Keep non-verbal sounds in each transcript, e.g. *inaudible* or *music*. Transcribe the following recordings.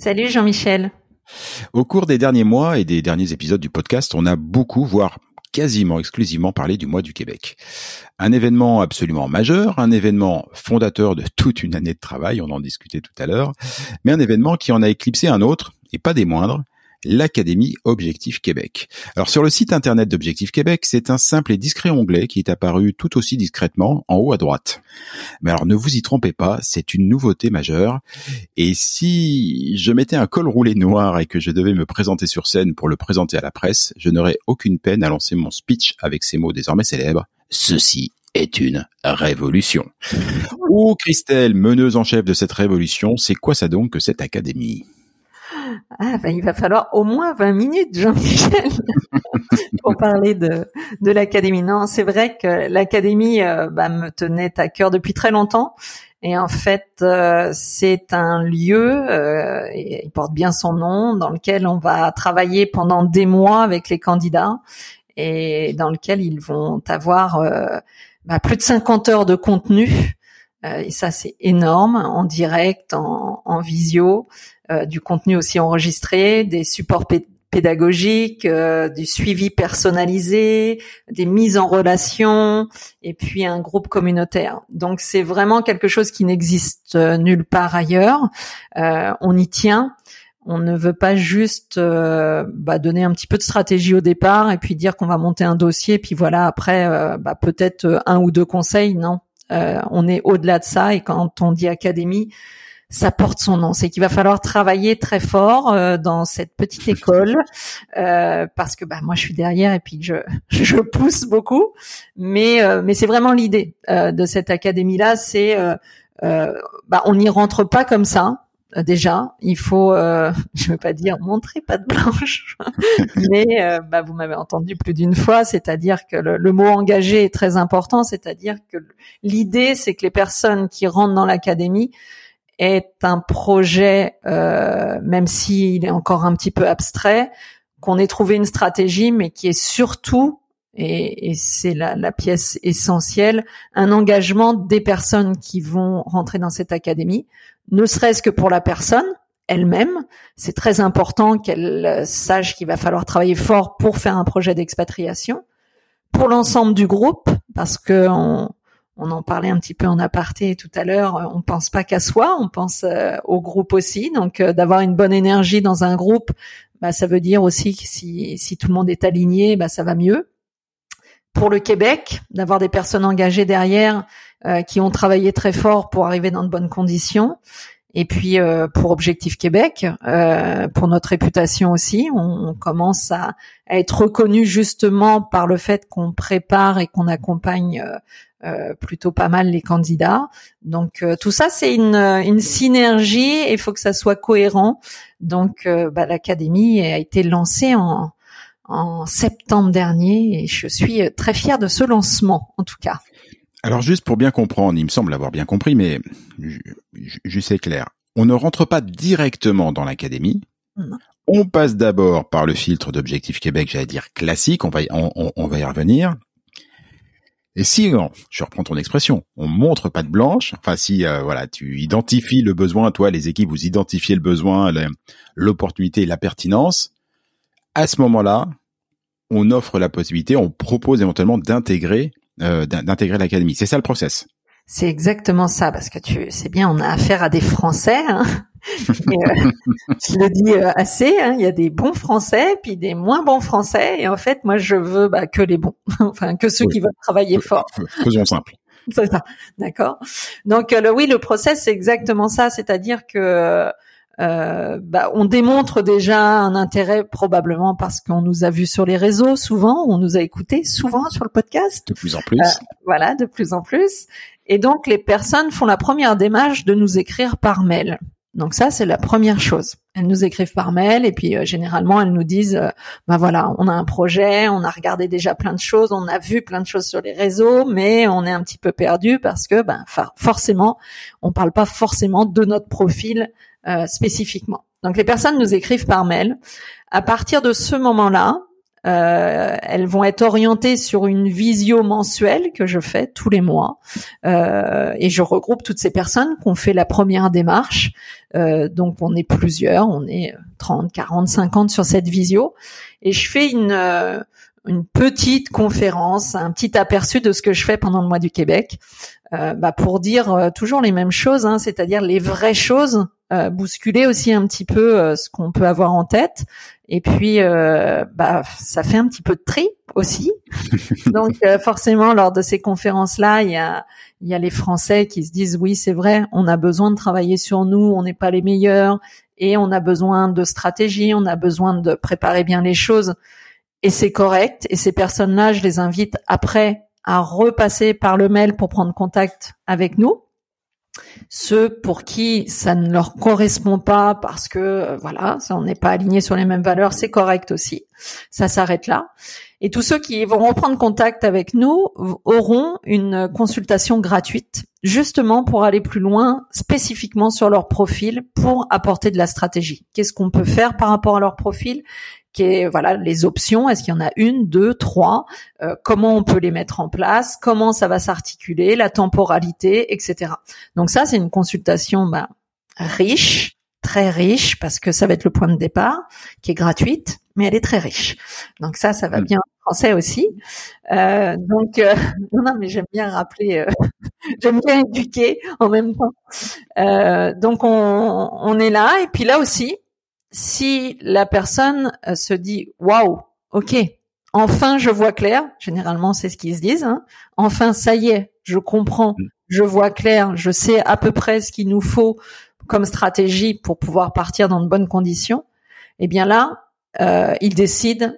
Salut Jean-Michel. Au cours des derniers mois et des derniers épisodes du podcast, on a beaucoup, voire quasiment exclusivement parlé du mois du Québec. Un événement absolument majeur, un événement fondateur de toute une année de travail, on en discutait tout à l'heure, mais un événement qui en a éclipsé un autre, et pas des moindres, l'Académie Objectif Québec. Alors sur le site internet d'Objectif Québec, c'est un simple et discret onglet qui est apparu tout aussi discrètement en haut à droite. Mais alors ne vous y trompez pas, c'est une nouveauté majeure. Et si je mettais un col roulé noir et que je devais me présenter sur scène pour le présenter à la presse, je n'aurais aucune peine à lancer mon speech avec ces mots désormais célèbres. Ceci est une révolution. *laughs* Oh Christelle, meneuse en chef de cette révolution, c'est quoi ça donc que cette académie? Ah, ben, il va falloir au moins 20 minutes, Jean-Michel, *laughs* pour parler de, de l'académie. Non, c'est vrai que l'académie euh, bah, me tenait à cœur depuis très longtemps. Et en fait, euh, c'est un lieu, euh, il porte bien son nom, dans lequel on va travailler pendant des mois avec les candidats et dans lequel ils vont avoir bah, plus de 50 heures de contenu. et ça, c'est énorme, en direct, en, en visio. Euh, du contenu aussi enregistré, des supports pédagogiques, euh, du suivi personnalisé, des mises en relation et puis un groupe communautaire. Donc c'est vraiment quelque chose qui n'existe euh, nulle part ailleurs. on y tient. On ne veut pas juste bah, donner un petit peu de stratégie au départ et puis dire qu'on va monter un dossier, puis voilà après bah, peut-être un ou deux conseils. Non, on est au-delà de ça et quand on dit académie, ça porte son nom. C'est qu'il va falloir travailler très fort euh, dans cette petite école euh, parce que bah moi je suis derrière et puis je *laughs* je pousse beaucoup. Mais euh, mais c'est vraiment l'idée de cette académie là, c'est bah on n'y rentre pas comme ça. Déjà, il faut, *laughs* je veux pas dire montrer pas de blanche, *laughs* mais bah, vous m'avez entendu plus d'une fois, c'est-à-dire que le, le, mot engagé est très important, c'est-à-dire que l'idée, c'est que les personnes qui rentrent dans l'académie est un projet, euh, même s'il est encore un petit peu abstrait, qu'on ait trouvé une stratégie, mais qui est surtout, et, et c'est la, la, pièce essentielle, un engagement des personnes qui vont rentrer dans cette académie, ne serait-ce que pour la personne elle-même. C'est très important qu'elle sache qu'il va falloir travailler fort pour faire un projet d'expatriation. Pour l'ensemble du groupe, parce que on, on en parlait un petit peu en aparté tout à l'heure, euh, on pense pas qu'à soi, on pense euh, au groupe aussi. Donc euh, d'avoir une bonne énergie dans un groupe, bah, ça veut dire aussi que si, tout le monde est aligné, bah, ça va mieux. Pour le Québec, d'avoir des personnes engagées derrière qui ont travaillé très fort pour arriver dans de bonnes conditions. Et puis pour Objectif Québec, pour notre réputation aussi, on, commence à, être reconnu justement par le fait qu'on prépare et qu'on accompagne plutôt pas mal les candidats. Donc euh, tout ça c'est une, une synergie et il faut que ça soit cohérent. Donc euh, bah, l'académie a été lancée en, en septembre dernier et je suis très fière de ce lancement en tout cas. Alors juste pour bien comprendre, il me semble avoir bien compris, mais juste c'est clair. On ne rentre pas directement dans l'académie. On passe d'abord par le filtre d'Objectif Québec, j'allais dire classique, on va, y, on, va y revenir. Et si, je reprends ton expression, on montre pas de blanche, enfin si euh, voilà, tu identifies le besoin, toi les équipes vous identifiez le besoin, l'opportunité la pertinence, à ce moment-là, on offre la possibilité, on propose éventuellement d'intégrer euh, d'intégrer l'académie. C'est ça le process. C'est exactement ça, parce que tu sais bien, on a affaire à des Français. Hein euh, *laughs* je le dis euh, assez, hein, il y a des bons Français, puis des moins bons Français, et en fait, moi, je veux bah, que les bons, *laughs* enfin que ceux qui veulent travailler fort. Faisons simple. *laughs* C'est ça, d'accord. Donc euh, le, oui, le process, c'est exactement ça, c'est-à-dire que euh, bah, on démontre déjà un intérêt probablement parce qu'on nous a vus sur les réseaux souvent, on nous a écoutés souvent sur le podcast. De plus en plus. voilà, de plus en plus. Et donc les personnes font la première démarche de nous écrire par mail. Donc ça, c'est la première chose. Elles nous écrivent par mail et puis euh, généralement elles nous disent, bah voilà, on a un projet, on a regardé déjà plein de choses, on a vu plein de choses sur les réseaux, mais on est un petit peu perdu parce que, ben, forcément, on parle pas forcément de notre profil euh, spécifiquement. Donc les personnes nous écrivent par mail. À partir de ce moment-là, euh, elles vont être orientées sur une visio mensuelle que je fais tous les mois. Euh, et je regroupe toutes ces personnes qui ont fait la première démarche. Euh, donc on est plusieurs, on est 30, 40, 50 sur cette visio. Et je fais une euh, une petite conférence, un petit aperçu de ce que je fais pendant le mois du Québec, bah pour dire euh, toujours les mêmes choses, hein, c'est-à-dire les vraies choses, euh, bousculer aussi un petit peu ce qu'on peut avoir en tête, et puis bah ça fait un petit peu de tri aussi. *laughs* Donc forcément lors de ces conférences-là, il y a il y a les Français qui se disent oui c'est vrai, on a besoin de travailler sur nous, on n'est pas les meilleurs et on a besoin de stratégie, on a besoin de préparer bien les choses et c'est correct. Et ces personnes-là, je les invite après à repasser par le mail pour prendre contact avec nous. Ceux pour qui ça ne leur correspond pas parce que euh, voilà, on n'est pas aligné sur les mêmes valeurs, c'est correct aussi. Ça s'arrête là. Et tous ceux qui vont reprendre contact avec nous auront une consultation gratuite, justement pour aller plus loin, spécifiquement sur leur profil, pour apporter de la stratégie. Qu'est-ce qu'on peut faire par rapport à leur profil? Voilà les options. Est-ce qu'il y en a une, deux, trois? Euh, Comment on peut les mettre en place? Comment ça va s'articuler? La temporalité, etc. Donc ça, c'est une consultation bah, riche, très riche, parce que ça va être le point de départ, qui est gratuite, mais elle est très riche. Donc ça, ça va mm. bien en français aussi. Euh, donc euh, *laughs* non, mais j'aime bien rappeler, *laughs* j'aime bien éduquer en même temps. donc on, on est là, et puis là aussi, si la personne euh, se dit waouh, ok, enfin je vois clair, généralement c'est ce qu'ils se disent, hein, enfin ça y est, je comprends, mm. je vois clair, je sais à peu près ce qu'il nous faut comme stratégie pour pouvoir partir dans de bonnes conditions, eh bien là, euh, ils décident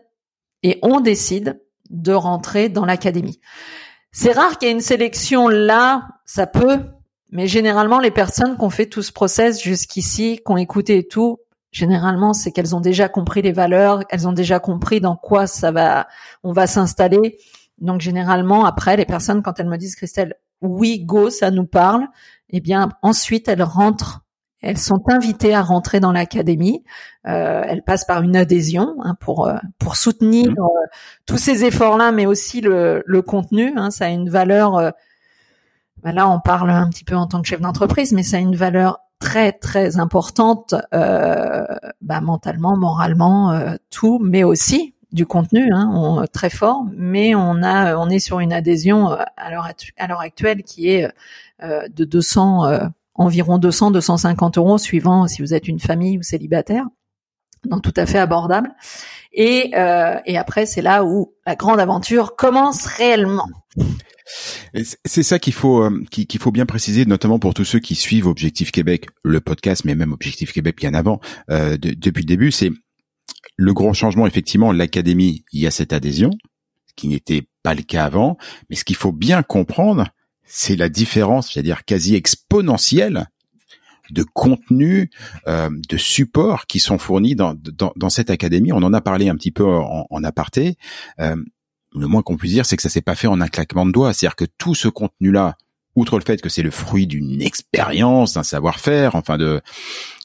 et on décide de rentrer dans l'académie. C'est rare qu'il y ait une sélection là, ça peut, mais généralement les personnes qui ont fait tout ce process jusqu'ici, qui ont écouté tout, généralement, c'est qu'elles ont déjà compris les valeurs, elles ont déjà compris dans quoi ça va, on va s'installer. Donc généralement, après, les personnes, quand elles me disent Christelle, oui, go, ça nous parle, eh bien ensuite elles rentrent, elles sont invitées à rentrer dans l'académie. Euh, elles passent par une adhésion hein, pour euh, pour soutenir mmh. euh, tous ces efforts-là, mais aussi le, le contenu. Hein, ça a une valeur. Euh, ben là, on parle un petit peu en tant que chef d'entreprise, mais ça a une valeur très très importante euh, bah, mentalement, moralement, euh, tout, mais aussi du contenu, hein, on, très fort. Mais on a, on est sur une adhésion euh, à l'heure à l'heure actuelle qui est euh, de 200, euh, environ 200, 250 euros suivant si vous êtes une famille ou célibataire, donc tout à fait abordable. Et, et après, c'est là où la grande aventure commence réellement. C'est ça qu'il faut euh, qu'il faut bien préciser, notamment pour tous ceux qui suivent Objectif Québec, le podcast, mais même Objectif Québec bien avant, euh, depuis le début, c'est le grand changement. Effectivement, l'académie, il y a cette adhésion, ce qui n'était pas le cas avant, mais ce qu'il faut bien comprendre, c'est la différence, c'est-à-dire quasi exponentielle de contenu, euh, de support qui sont fournis dans, dans, dans, cette académie. On en a parlé un petit peu en, en aparté. Euh, le moins qu'on puisse dire, c'est que ça s'est pas fait en un claquement de doigts. C'est-à-dire que tout ce contenu-là, outre le fait que c'est le fruit d'une expérience, d'un savoir-faire, enfin de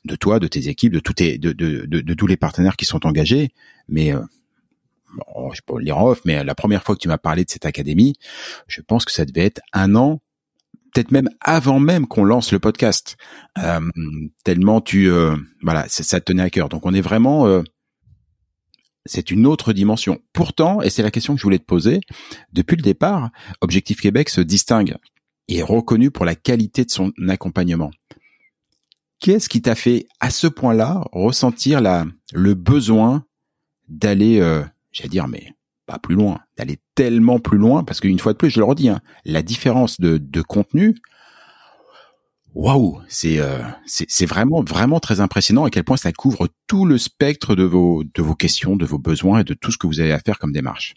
de toi, de tes équipes, de tous les partenaires qui sont engagés, mais euh, bon, je peux le lire en off, mais la première fois que tu m'as parlé de cette académie, je pense que ça devait être un an, peut-être même avant même qu'on lance le podcast, euh, tellement tu euh, voilà, ça, te tenait à cœur. Donc on est vraiment euh, c'est une autre dimension. Pourtant, et c'est la question que je voulais te poser, depuis le départ, Objectif Québec se distingue et est reconnu pour la qualité de son accompagnement. Qu'est-ce qui t'a fait à ce point-là ressentir la, le besoin d'aller, euh, j'allais dire, mais pas plus loin, d'aller tellement plus loin, parce qu'une fois de plus, je le redis, hein, la différence de, de contenu, waouh, c'est euh, c'est vraiment vraiment très impressionnant à quel point ça couvre tout le spectre de vos de vos questions, de vos besoins et de tout ce que vous avez à faire comme démarche.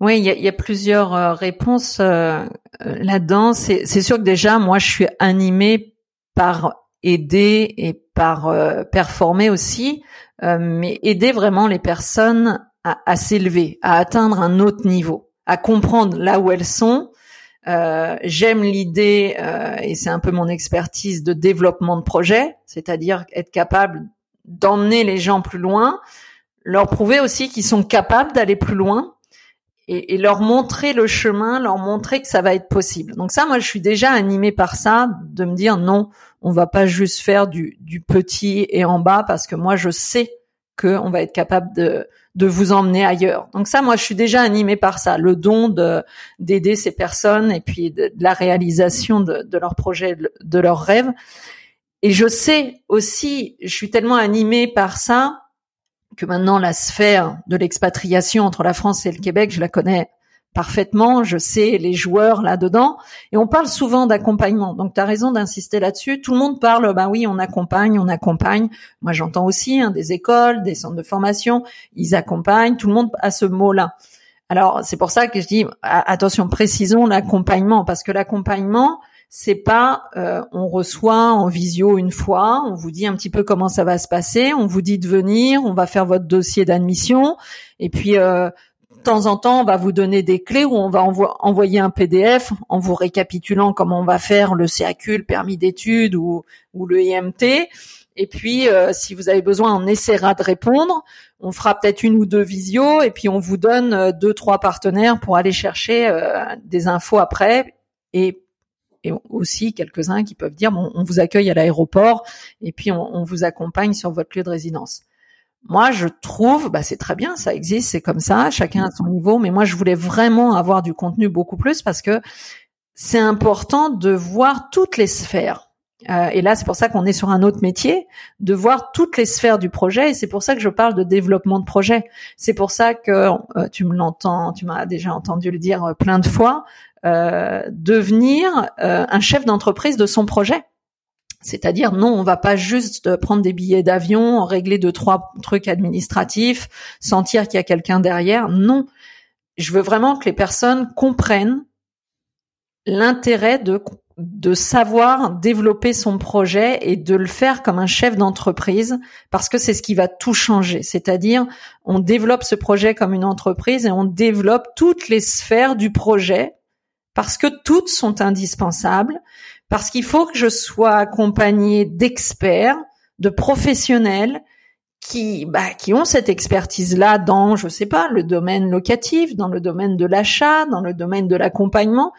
Oui, il y a, y a, plusieurs euh, réponses euh, là-dedans. C'est sûr que déjà, moi, je suis animée par aider et par performer aussi, mais aider vraiment les personnes à, à s'élever, à atteindre un autre niveau, à comprendre là où elles sont euh, j'aime l'idée, euh, et c'est un peu mon expertise, de développement de projet, c'est-à-dire être capable d'emmener les gens plus loin, leur prouver aussi qu'ils sont capables d'aller plus loin et, leur montrer le chemin, leur montrer que ça va être possible. Donc ça, moi, je suis déjà animée par ça, de me dire non, on va pas juste faire du, du petit et en bas, parce que moi, je sais qu'on va être capable de, de vous emmener ailleurs. Donc ça, moi, je suis déjà animée par ça, le don de d'aider ces personnes et puis de, la réalisation de, de leurs projets, de leurs rêves. Et je sais aussi, je suis tellement animée par ça que maintenant la sphère de l'expatriation entre la France et le Québec, je la connais parfaitement, je sais les joueurs là-dedans, et on parle souvent d'accompagnement. Donc tu as raison d'insister là-dessus. Tout le monde parle, bah oui, on accompagne, on accompagne. Moi j'entends aussi hein, des écoles, des centres de formation, ils accompagnent, tout le monde a ce mot-là. Alors c'est pour ça que je dis, attention, précisons l'accompagnement, parce que l'accompagnement, c'est pas euh, on reçoit en visio une fois, on vous dit un petit peu comment ça va se passer, on vous dit de venir, on va faire votre dossier d'admission, et puis euh, temps en temps, on va vous donner des clés ou on va envoyer un PDF en vous récapitulant comment on va faire le CAQ, le permis d'études ou, le IMT. Et puis, euh, si vous avez besoin, on essaiera de répondre. On fera peut-être une ou deux visios et puis on vous donne euh, deux, trois partenaires pour aller chercher euh, des infos après et, aussi quelques-uns qui peuvent dire on vous accueille à l'aéroport et puis on vous accompagne sur votre lieu de résidence. Moi, je trouve, bah, c'est très bien, ça existe, c'est comme ça, chacun à son niveau. Mais moi, je voulais vraiment avoir du contenu beaucoup plus parce que c'est important de voir toutes les sphères. Euh, et là, c'est pour ça qu'on est sur un autre métier, de voir toutes les sphères du projet. Et c'est pour ça que je parle de développement de projet. C'est pour ça que euh, tu me l'entends, tu m'as déjà entendu le dire euh, plein de fois, devenir un chef d'entreprise de son projet. C'est-à-dire, non, on va pas juste prendre des billets d'avion, régler deux, trois trucs administratifs, sentir qu'il y a quelqu'un derrière. Non. Je veux vraiment que les personnes comprennent l'intérêt de savoir développer son projet et de le faire comme un chef d'entreprise parce que c'est ce qui va tout changer. C'est-à-dire, on développe ce projet comme une entreprise et on développe toutes les sphères du projet parce que toutes sont indispensables parce qu'il faut que je sois accompagnée d'experts, de professionnels qui, bah, qui ont cette expertise-là dans, je sais pas, le domaine locatif, dans le domaine de l'achat, dans le domaine de l'accompagnement,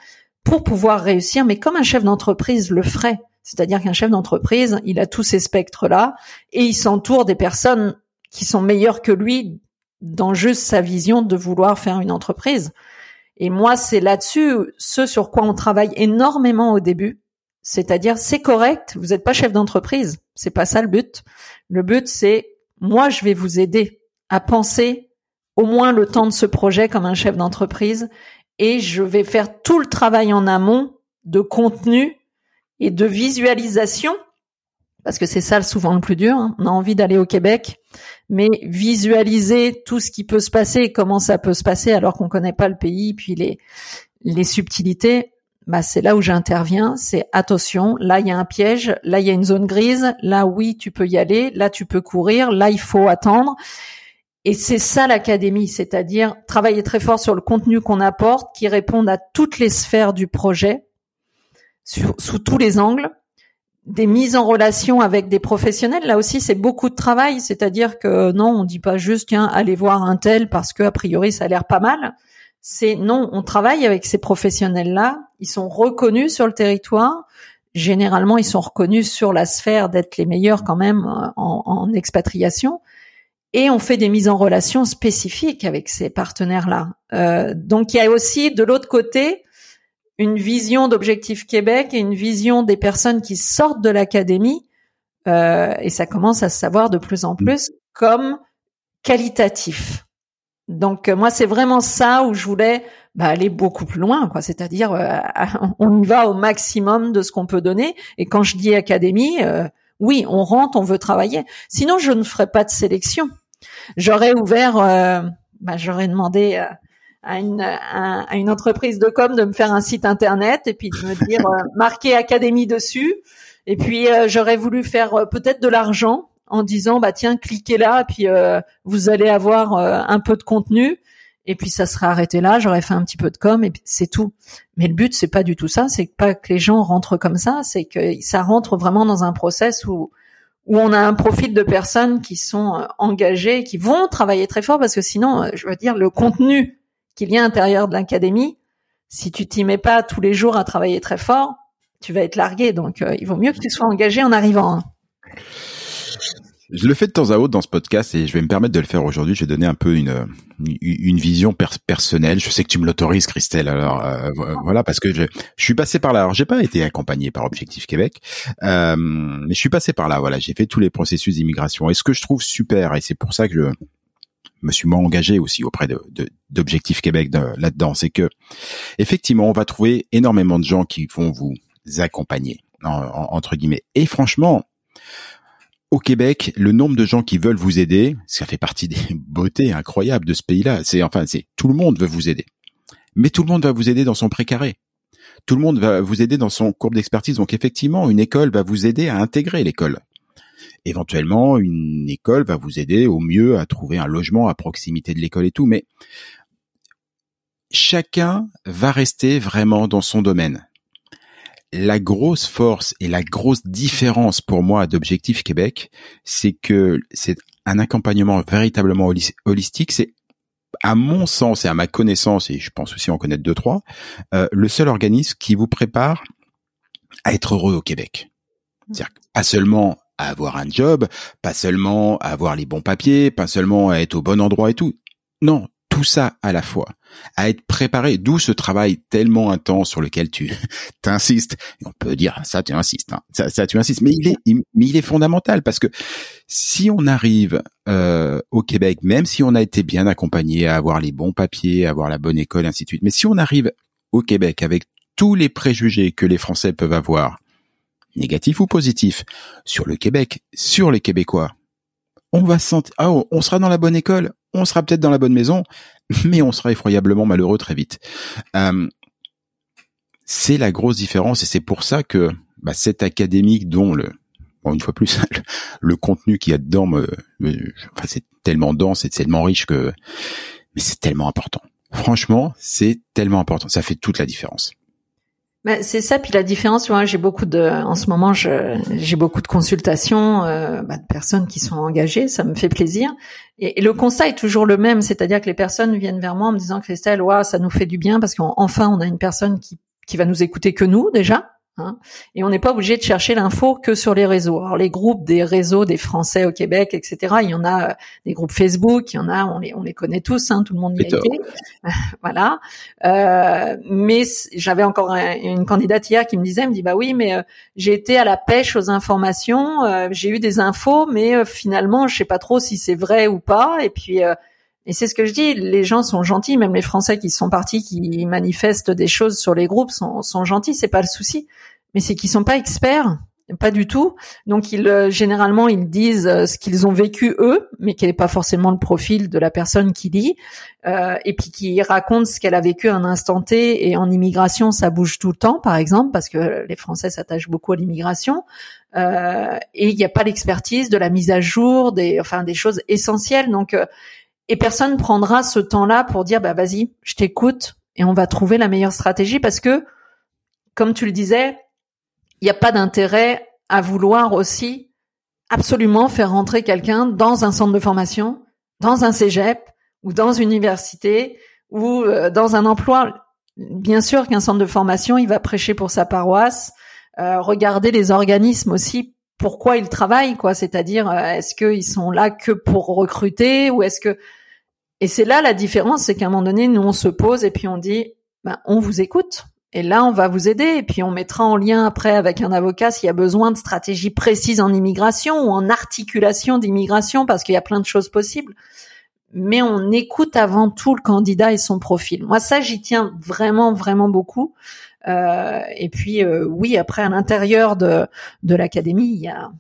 pour pouvoir réussir, mais comme un chef d'entreprise le ferait. C'est-à-dire qu'un chef d'entreprise, il a tous ces spectres-là et il s'entoure des personnes qui sont meilleures que lui dans juste sa vision de vouloir faire une entreprise. Et moi, c'est là-dessus ce sur quoi on travaille énormément au début, c'est-à-dire, c'est correct, vous n'êtes pas chef d'entreprise, c'est pas ça le but. Le but, c'est moi, je vais vous aider à penser au moins le temps de ce projet comme un chef d'entreprise et je vais faire tout le travail en amont de contenu et de visualisation parce que c'est ça souvent le plus dur. Hein. On a envie d'aller au Québec, mais visualiser tout ce qui peut se passer, comment ça peut se passer alors qu'on connaît pas le pays, puis les les subtilités, bah c'est là où j'interviens, c'est attention, là il y a un piège, là il y a une zone grise, là oui tu peux y aller, là tu peux courir, là il faut attendre. Et c'est ça l'académie, c'est-à-dire travailler très fort sur le contenu qu'on apporte, qui répondent à toutes les sphères du projet, sous tous les angles, des mises en relation avec des professionnels. Là aussi, c'est beaucoup de travail. C'est-à-dire que non, on dit pas juste allez voir un tel parce que a priori ça a l'air pas mal. C'est non, on travaille avec ces professionnels-là. Ils sont reconnus sur le territoire. Généralement, ils sont reconnus sur la sphère d'être les meilleurs quand même euh, en, en expatriation. Et on fait des mises en relation spécifiques avec ces partenaires-là. Euh, donc il y a aussi de l'autre côté une vision d'Objectif Québec et une vision des personnes qui sortent de l'académie, euh, et ça commence à se savoir de plus en mm. plus comme qualitatif. Donc euh, moi c'est vraiment ça où je voulais bah, aller beaucoup plus loin, quoi. C'est-à-dire euh, *laughs* on y va au maximum de ce qu'on peut donner. Et quand je dis académie, euh, oui, on rentre, on veut travailler. Sinon je ne ferais pas de sélection. J'aurais ouvert, bah, j'aurais demandé à une, à, une entreprise de com de me faire un site internet et puis de me dire euh, marquer académie dessus. Et puis euh, j'aurais voulu faire euh, peut-être de l'argent en disant bah tiens cliquez là puis vous allez avoir un peu de contenu et puis ça serait arrêté là. J'aurais fait un petit peu de com et c'est tout. Mais le but c'est pas du tout ça. C'est pas que les gens rentrent comme ça. C'est que ça rentre vraiment dans un process où où on a un profil de personnes qui sont engagées, qui vont travailler très fort parce que sinon, je veux dire, le contenu qu'il y a à l'intérieur de l'académie, si tu t'y mets pas tous les jours à travailler très fort, tu vas être largué. Donc, euh, il vaut mieux que tu sois engagé en arrivant. Hein. Je le fais de temps à autre dans ce podcast et je vais me permettre de le faire aujourd'hui. Je vais donner un peu une une vision personnelle. Je sais que tu me l'autorises, Christelle. Alors euh, voilà, parce que je, suis passé par là. Alors j'ai pas été accompagné par Objectif Québec, euh, mais je suis passé par là. Voilà, j'ai fait tous les processus d'immigration. Et ce que je trouve super, et c'est pour ça que je me suis moins engagé aussi auprès de, d'Objectif Québec là-dedans, c'est que effectivement, on va trouver énormément de gens qui vont vous accompagner entre guillemets. Et franchement, au Québec, le nombre de gens qui veulent vous aider, ça fait partie des *laughs* beautés incroyables de ce pays-là. C'est enfin, c'est tout le monde veut vous aider, mais tout le monde va vous aider dans son précaré. Tout le monde va vous aider dans son courbe d'expertise. Donc effectivement, une école va vous aider à intégrer l'école. Éventuellement, une école va vous aider au mieux à trouver un logement à proximité de l'école et tout, mais chacun va rester vraiment dans son domaine. La grosse force et la grosse différence pour moi d'Objectif Québec, c'est que c'est un accompagnement véritablement holistique. C'est à mon sens et à ma connaissance, et je pense aussi en connaître deux trois, euh, le seul organisme qui vous prépare à être heureux au Québec. C'est-à-dire pas seulement à avoir un job, pas seulement à avoir les bons papiers, pas seulement à être au bon endroit et tout. Non, tout ça à la fois, à être préparé, d'où ce travail tellement intense sur lequel tu *laughs* t'insistes. On peut dire ça, tu insistes, hein. ça, tu insistes, mais il est, est fondamental parce que si on arrive euh, au Québec, même si on a été bien accompagné à avoir les bons papiers, à avoir la bonne école, ainsi de suite, mais si on arrive au Québec avec tous les préjugés que les Français peuvent avoir négatif ou positif, sur le Québec, sur les Québécois. On va sentir, ah, on sera dans la bonne école, on sera peut-être dans la bonne maison, mais on sera effroyablement malheureux très vite. Euh, c'est la grosse différence et c'est pour ça que bah, cette académique dont le, une fois plus, *laughs* le, contenu qu'il y a dedans, c'est tellement dense et tellement riche que, mais c'est tellement important. Franchement, c'est tellement important. Ça fait toute la différence. Bah, c'est ça. Puis la différence, moi, j'ai beaucoup de, en ce moment, j'ai beaucoup de consultations euh, bah, de personnes qui sont engagées. Ça me fait plaisir. Et, le constat est toujours le même, c'est-à-dire que les personnes viennent vers moi en me disant, Christelle, ouais, ça nous fait du bien parce qu'enfin, on a une personne qui qui va nous écouter que nous déjà, Hein. et on n'est pas obligé de chercher l'info que sur les réseaux. Alors les groupes des réseaux des Français au Québec, etc. Il y en a euh, des groupes Facebook, il y en a, on les, on les connaît tous, hein, tout le monde y a été. *laughs* voilà. Euh, mais j'avais encore une candidate hier qui me disait, elle me dit bah oui, mais euh, j'ai été à la pêche aux informations, euh, j'ai eu des infos, mais finalement je sais pas trop si c'est vrai ou pas. Et puis et c'est ce que je dis, les gens sont gentils, même les Français qui sont partis, qui manifestent des choses sur les groupes sont, sont gentils, c'est pas le souci. Mais c'est qu'ils sont pas experts, pas du tout. Donc ils euh, généralement ils disent euh, ce qu'ils ont vécu eux, mais qui n'est pas forcément le profil de la personne qui lit, euh, et puis qui raconte ce qu'elle a vécu un instant T. Et en immigration, ça bouge tout le temps, par exemple, parce que les Français s'attachent beaucoup à l'immigration. Euh, et il n'y a pas l'expertise de la mise à jour, des enfin des choses essentielles. Donc euh, et personne prendra ce temps-là pour dire bah vas-y, je t'écoute et on va trouver la meilleure stratégie parce que comme tu le disais, il n'y a pas d'intérêt à vouloir aussi absolument faire rentrer quelqu'un dans un centre de formation, dans un cégep ou dans une université ou euh, dans un emploi. Bien sûr qu'un centre de formation, il va prêcher pour sa paroisse, euh, regarder les organismes aussi pourquoi ils travaillent quoi, c'est-à-dire euh, est-ce qu'ils sont là que pour recruter ou est-ce que et c'est là la différence, c'est qu'à un moment donné, nous on se pose et puis on dit ben, on vous écoute, et là, on va vous aider et puis on mettra en lien après avec un avocat s'il y a besoin de stratégies précises en immigration ou en articulation d'immigration parce qu'il y a plein de choses possibles. Mais on écoute avant tout le candidat et son profil. Moi, ça, j'y tiens vraiment, vraiment beaucoup. Euh, et puis, euh, oui, après, à l'intérieur de, de l'académie, il y a,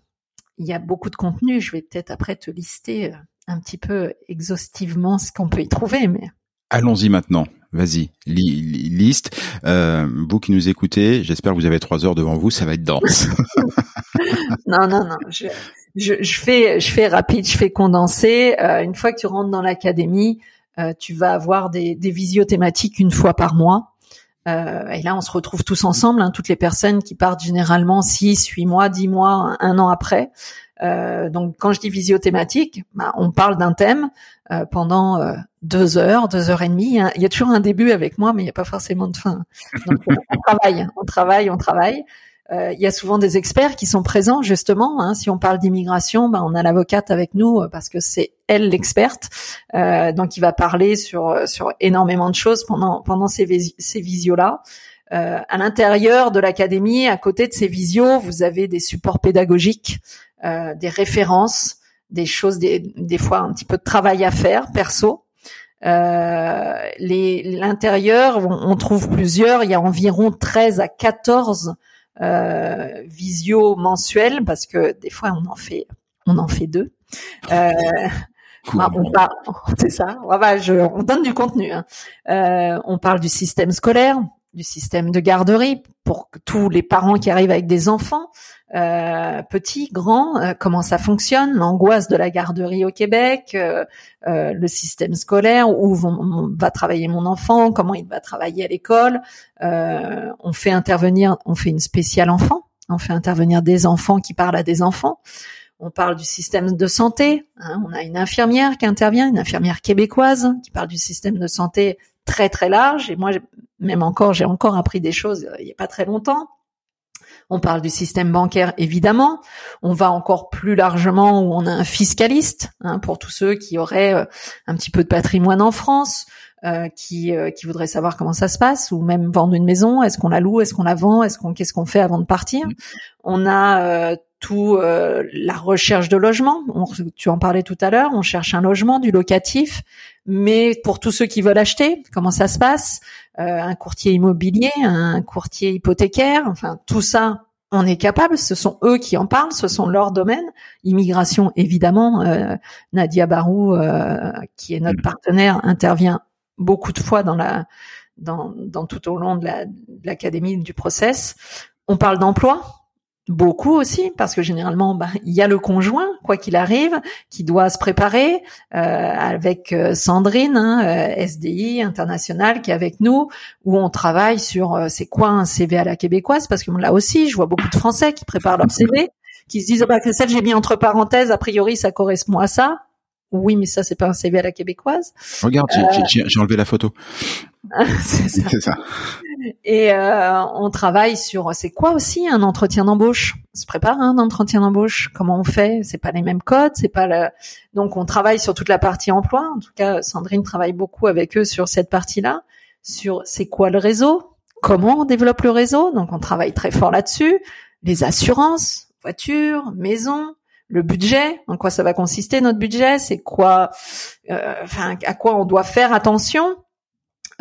il y a beaucoup de contenu. Je vais peut-être après te lister euh, un petit peu exhaustivement ce qu'on peut y trouver, mais Allons-y maintenant. Vas-y, liste. Euh, vous qui nous écoutez, j'espère que vous avez trois heures devant vous, ça va être dense. *laughs* *laughs* non, non, non. Je, je, je, fais, je fais rapide, je fais condensé. Euh, une fois que tu rentres dans l'académie, euh, tu vas avoir des, des visios thématiques une fois par mois. Euh, et là, on se retrouve tous ensemble, hein, toutes les personnes qui partent généralement six, huit mois, dix mois, un an après. Euh, donc, quand je dis visio thématique, bah, on parle d'un thème euh, pendant euh, deux heures, deux heures et demie. Il y a toujours un début avec moi, mais il n'y a pas forcément de fin. Donc, on travaille, on travaille, on travaille. Euh, il y a souvent des experts qui sont présents justement. Hein, si on parle d'immigration, ben, on a l'avocate avec nous euh, parce que c'est elle l'experte. Euh, donc il va parler sur sur énormément de choses pendant pendant ces, ces visios là. Euh, à l'intérieur de l'académie, à côté de ces visios, vous avez des supports pédagogiques, euh, des références, des choses, des, des fois un petit peu de travail à faire perso. Euh, l'intérieur, on, on, trouve plusieurs. Il y a environ 13 à 14 euh, visio mensuels parce que des fois on en fait, on en fait deux. Euh, bah, on parle, *laughs* c'est ça. je, on donne du contenu. Hein. Euh, on parle du système scolaire, du système de garderie pour tous les parents qui arrivent avec des enfants. Euh, petit, grand, euh, comment ça fonctionne, l'angoisse de la garderie au Québec, euh, le système scolaire, où va travailler mon enfant, comment il va travailler à l'école. on fait intervenir, on fait une spéciale enfant, on fait intervenir des enfants qui parlent à des enfants. On parle du système de santé. Hein, on a une infirmière qui intervient, une infirmière québécoise qui parle du système de santé très très large. Et moi, même encore, j'ai encore appris des choses il n'y a pas très longtemps. On parle du système bancaire, évidemment. On va encore plus largement où on a un fiscaliste, hein, pour tous ceux qui auraient euh, un petit peu de patrimoine en France, euh, qui, euh, qui voudraient savoir comment ça se passe, ou même vendre une maison. Est-ce qu'on la loue? Est-ce qu'on la vend? Est-ce qu'on qu'est-ce qu'on fait avant de partir? On a tout la recherche de logement. tu en parlais tout à l'heure. On cherche un logement, du locatif, mais pour tous ceux qui veulent acheter, comment ça se passe? Euh, Un courtier immobilier, un courtier hypothécaire, enfin tout ça, on est capable. Ce sont eux qui en parlent, ce sont leurs domaines. Immigration, évidemment. Euh, Nadia Barou, euh, qui est notre mm. partenaire, intervient beaucoup de fois dans la dans, dans tout au long de l'académie du process. On parle d'emploi, Beaucoup aussi, parce que généralement, bah, il y a le conjoint, quoi qu'il arrive, qui doit se préparer euh, avec euh, Sandrine, hein, euh, SDI international, qui est avec nous, où on travaille sur c'est quoi un CV à la québécoise, parce que là aussi, je vois beaucoup de Français qui préparent leur CV, qui se disent oh, bah, celle j'ai mis entre parenthèses, a priori ça correspond à ça. Oui, mais ça c'est pas un CV à la québécoise. Regarde, j'ai enlevé la photo. *laughs* c'est ça. Et euh, on travaille sur c'est quoi aussi un entretien d'embauche? On se prépare un entretien d'embauche? Comment on fait? C'est pas les mêmes codes, c'est pas le. Donc on travaille sur toute la partie emploi. En tout cas, Sandrine travaille beaucoup avec eux sur cette partie-là. Sur c'est quoi le réseau? Comment on développe le réseau? Donc on travaille très fort là-dessus. Les assurances, voitures, maison, le budget, en quoi ça va consister notre budget, c'est quoi, euh, enfin à quoi on doit faire attention,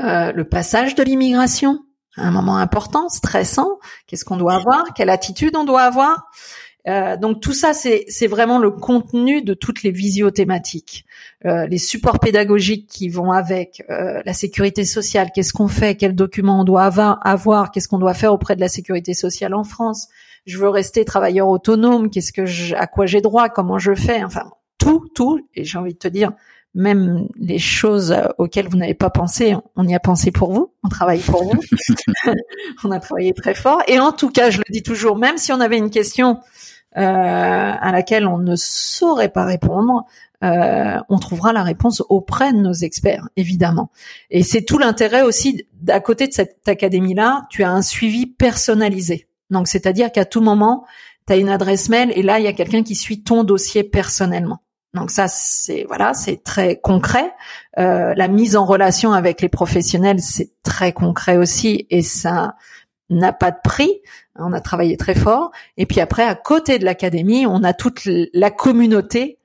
euh, le passage de l'immigration, un moment important, stressant. Qu'est-ce qu'on doit avoir Quelle attitude on doit avoir euh, donc tout ça, c'est vraiment le contenu de toutes les visiothématiques, euh, les supports pédagogiques qui vont avec euh, la sécurité sociale. Qu'est-ce qu'on fait Quels documents on doit avoir, Qu'est-ce qu'on doit faire auprès de la sécurité sociale en France Je veux rester travailleur autonome. Qu'est-ce que à quoi j'ai droit Comment je fais Enfin tout, tout. Et j'ai envie de te dire, même les choses auxquelles vous n'avez pas pensé, on y a pensé pour vous, on travaille pour vous, *laughs* *laughs* on a travaillé très fort. Et en tout cas, je le dis toujours, même si on avait une question euh, à laquelle on ne saurait pas répondre, euh, on trouvera la réponse auprès de nos experts, évidemment. Et c'est tout l'intérêt aussi, à côté de cette académie-là, tu as un suivi personnalisé. Donc, c'est-à-dire qu'à tout moment, tu as une adresse mail et là, il y a quelqu'un qui suit ton dossier personnellement. Donc ça, c'est voilà, c'est très concret. Euh, la mise en relation avec les professionnels, c'est très concret aussi, et ça n'a pas de prix. On a travaillé très fort. Et puis après, à côté de l'académie, on a toute la communauté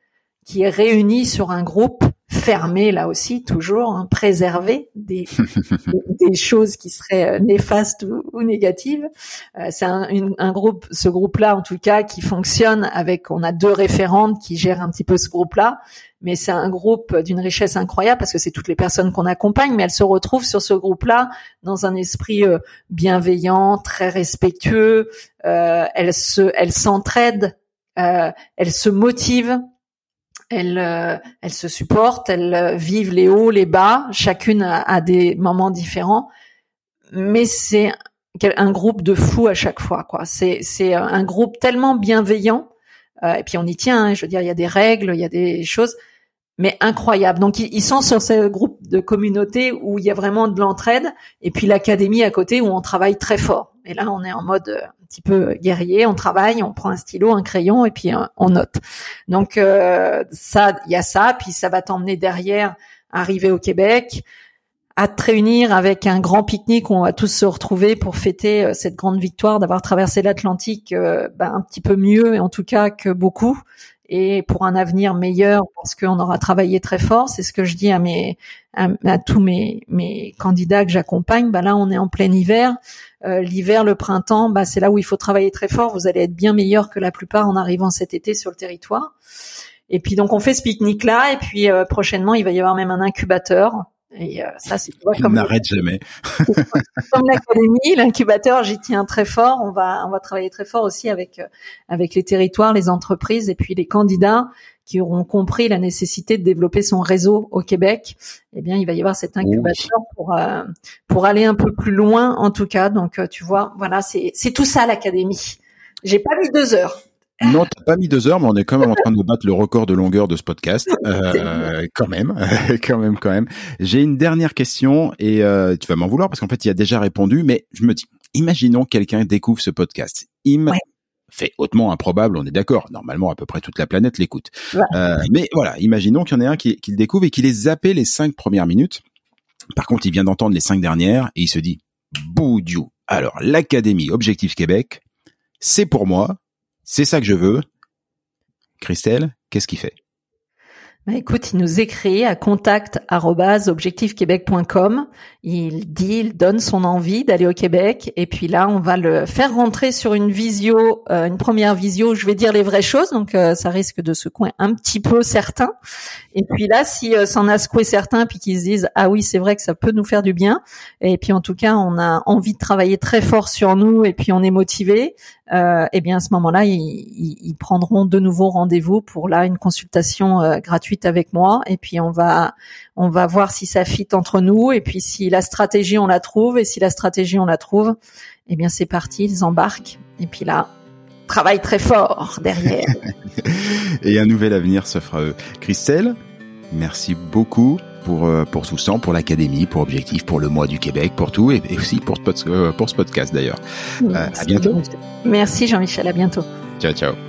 qui est réunie sur un groupe fermé là aussi toujours hein, préserver des, *laughs* des, choses qui seraient euh, néfastes ou, négatives. Euh, c'est un, un, groupe ce groupe là en tout cas qui fonctionne avec on a deux référentes qui gèrent un petit peu ce groupe là mais c'est un groupe d'une richesse incroyable parce que c'est toutes les personnes qu'on accompagne mais elles se retrouvent sur ce groupe là dans un esprit euh, bienveillant très respectueux. Euh, elles se elles s'entraident euh, elles se motivent elles, euh, se supportent, elles euh, vivent les hauts, les bas, chacune a, des moments différents, mais c'est un groupe de fous à chaque fois. quoi. C'est c'est un groupe tellement bienveillant, euh, et puis on y tient. Hein, je veux dire, il y a des règles, il y a des choses, mais incroyables. Donc ils, sont sur ce groupe de communauté où il y a vraiment de l'entraide, et puis l'académie à côté où on travaille très fort. Et là, on est en mode petit peu guerrier, on travaille, on prend un stylo, un crayon et puis euh, on note. Donc euh, ça, il y a ça, puis ça va t'emmener derrière, arriver au Québec, à te réunir avec un grand pique-nique où on va tous se retrouver pour fêter euh, cette grande victoire d'avoir traversé l'Atlantique ben, un petit peu mieux, en tout cas que beaucoup, et pour un avenir meilleur parce qu'on aura travaillé très fort. C'est ce que je dis à mes à, tous mes mes candidats que j'accompagne. Bah là, on est en plein hiver. Euh, l'hiver, le printemps, bah c'est là où il faut travailler très fort. Vous allez être bien meilleur que la plupart en arrivant cet été sur le territoire. Et puis donc on fait ce pique-nique là. Et puis euh, prochainement, il va y avoir même un incubateur et euh, ça, c'est comme n'arrête jamais. *laughs* comme l'académie, l'incubateur, j'y tiens très fort. On va on va travailler très fort aussi avec euh, avec les territoires, les entreprises et puis les candidats qui auront compris la nécessité de développer son réseau au Québec. Eh bien, il va y avoir cet incubateur pour euh, pour aller un peu plus loin, en tout cas. Donc, tu vois, voilà, c'est c'est tout ça l'académie. J'ai pas mis deux heures. Non, t'as pas mis deux heures, mais on est quand même en train de battre le record de longueur de ce podcast. Euh, quand même, *laughs* quand même, quand même. J'ai une dernière question et euh, tu vas m'en vouloir parce qu'en fait, il y a déjà répondu, mais je me dis, imaginons quelqu'un découvre ce podcast. Il me fait hautement improbable, on est d'accord. Normalement, à peu près toute la planète l'écoute. Euh, mais voilà, imaginons qu'il y en ait un qui, qui le découvre et qu'il ait zappé les cinq premières minutes. Par contre, il vient d'entendre les cinq dernières et il se dit, boudiou. Alors, l'Académie Objectif Québec, c'est pour moi c'est ça que je veux. Christelle, qu'est-ce qu'il fait? Bah, écoute, il nous écrit à contact@objectifquebec.com. Il dit, il donne son envie d'aller au Québec, et puis là, on va le faire rentrer sur une visio, euh, une première visio. Où je vais dire les vraies choses, donc euh, ça risque de secouer un petit peu certains. Et puis là, si euh, ça en a secoué certains, puis qu'ils se disent, ah oui, c'est vrai que ça peut nous faire du bien. Et puis en tout cas, on a envie de travailler très fort sur nous, et puis on est motivé. Euh, et bien à ce moment-là, ils, prendront de nouveau rendez-vous pour là une consultation gratuite avec moi. Et puis on va on va voir si ça fit entre nous. Et puis si la stratégie on la trouve. Et si la stratégie on la trouve, eh bien c'est parti, ils embarquent. Et puis là travaille très fort derrière. *laughs* et un nouvel avenir se fera eux. Christelle, merci beaucoup pour euh, pour Soussan, pour l'académie, pour Objectif, pour le mois du Québec, pour tout et, aussi pour ce, euh, pour ce podcast d'ailleurs. Euh, à bientôt. Merci Jean-Michel, à bientôt. Ciao ciao.